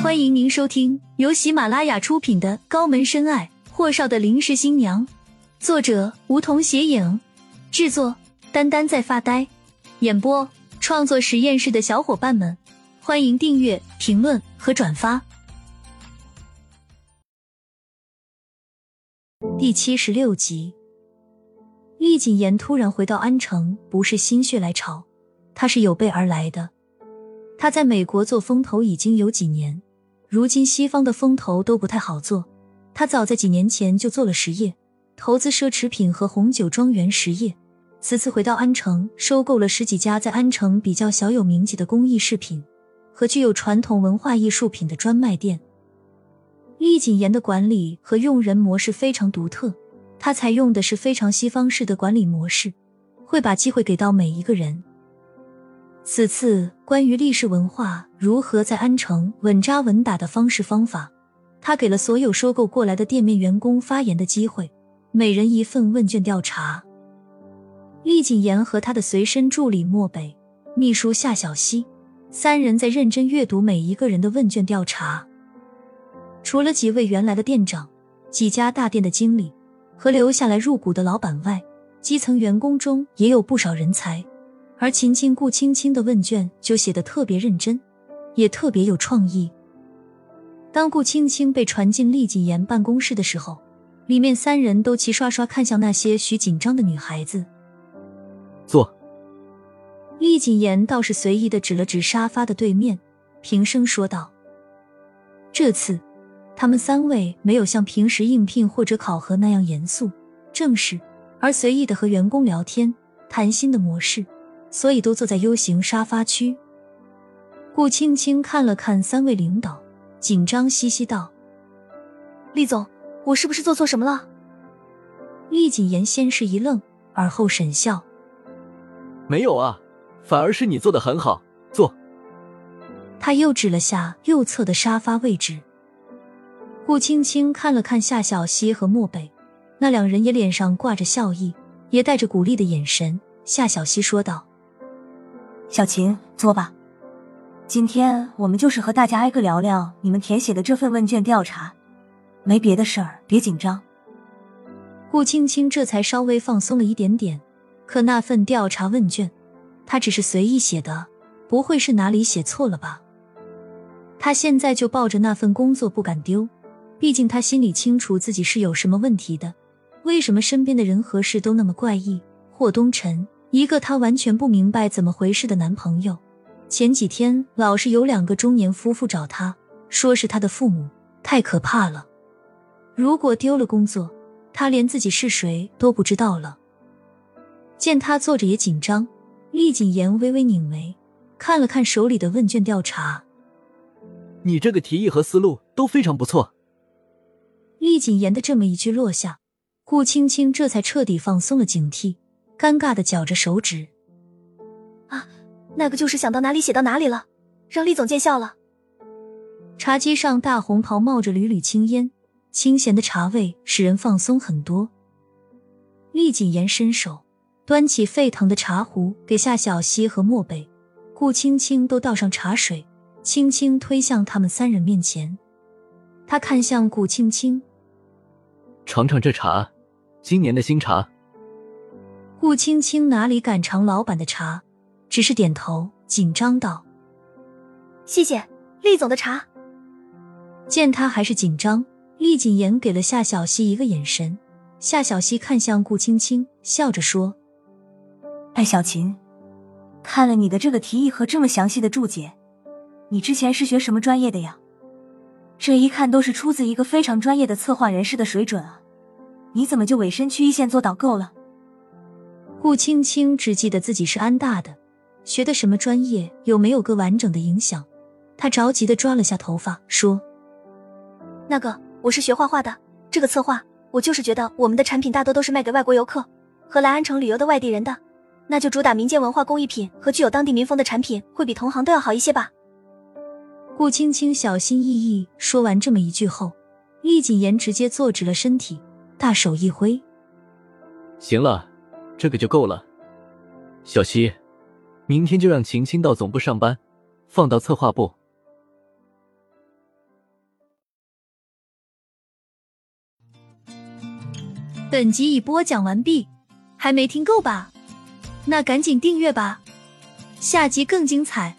欢迎您收听由喜马拉雅出品的《高门深爱：霍少的临时新娘》，作者梧桐斜影，制作丹丹在发呆，演播创作实验室的小伙伴们，欢迎订阅、评论和转发。第七十六集，厉谨言突然回到安城，不是心血来潮，他是有备而来的。他在美国做风投已经有几年。如今西方的风投都不太好做，他早在几年前就做了实业，投资奢侈品和红酒庄园实业。此次回到安城，收购了十几家在安城比较小有名气的工艺饰品和具有传统文化艺术品的专卖店。厉谨言的管理和用人模式非常独特，他采用的是非常西方式的管理模式，会把机会给到每一个人。此次关于历史文化如何在安城稳扎稳打的方式方法，他给了所有收购过来的店面员工发言的机会，每人一份问卷调查。厉谨言和他的随身助理漠北、秘书夏小溪三人在认真阅读每一个人的问卷调查。除了几位原来的店长、几家大店的经理和留下来入股的老板外，基层员工中也有不少人才。而秦青、顾青青的问卷就写得特别认真，也特别有创意。当顾青青被传进厉谨言办公室的时候，里面三人都齐刷刷看向那些许紧张的女孩子。坐。厉谨言倒是随意的指了指沙发的对面，平声说道：“这次，他们三位没有像平时应聘或者考核那样严肃正式，而随意的和员工聊天谈心的模式。”所以都坐在 U 型沙发区。顾青青看了看三位领导，紧张兮兮道：“厉总，我是不是做错什么了？”厉谨言先是一愣，而后沈笑：“没有啊，反而是你做的很好。坐。”他又指了下右侧的沙发位置。顾青青看了看夏小溪和漠北，那两人也脸上挂着笑意，也带着鼓励的眼神。夏小溪说道。小秦，坐吧。今天我们就是和大家挨个聊聊你们填写的这份问卷调查，没别的事儿，别紧张。顾青青这才稍微放松了一点点。可那份调查问卷，他只是随意写的，不会是哪里写错了吧？他现在就抱着那份工作不敢丢，毕竟他心里清楚自己是有什么问题的。为什么身边的人和事都那么怪异？霍东辰。一个她完全不明白怎么回事的男朋友，前几天老是有两个中年夫妇找她，说是她的父母，太可怕了。如果丢了工作，他连自己是谁都不知道了。见他坐着也紧张，厉谨言微微拧眉，看了看手里的问卷调查。你这个提议和思路都非常不错。厉谨言的这么一句落下，顾青青这才彻底放松了警惕。尴尬的绞着手指，啊，那个就是想到哪里写到哪里了，让厉总见笑了。茶几上大红袍冒着缕缕青烟，清闲的茶味使人放松很多。厉谨言伸手端起沸腾的茶壶，给夏小溪和漠北、顾青青都倒上茶水，轻轻推向他们三人面前。他看向顾青青，尝尝这茶，今年的新茶。顾青青哪里敢尝老板的茶，只是点头，紧张道：“谢谢厉总的茶。”见他还是紧张，厉谨言给了夏小溪一个眼神。夏小溪看向顾青青，笑着说：“哎，小琴，看了你的这个提议和这么详细的注解，你之前是学什么专业的呀？这一看都是出自一个非常专业的策划人士的水准啊！你怎么就委身去一线做导购了？”顾青青只记得自己是安大的，学的什么专业，有没有个完整的影响？她着急的抓了下头发，说：“那个，我是学画画的，这个策划，我就是觉得我们的产品大多都是卖给外国游客和来安城旅游的外地人的，那就主打民间文化工艺品和具有当地民风的产品，会比同行都要好一些吧。”顾青青小心翼翼说完这么一句后，厉谨言直接坐直了身体，大手一挥：“行了。”这个就够了，小希，明天就让晴晴到总部上班，放到策划部。本集已播讲完毕，还没听够吧？那赶紧订阅吧，下集更精彩。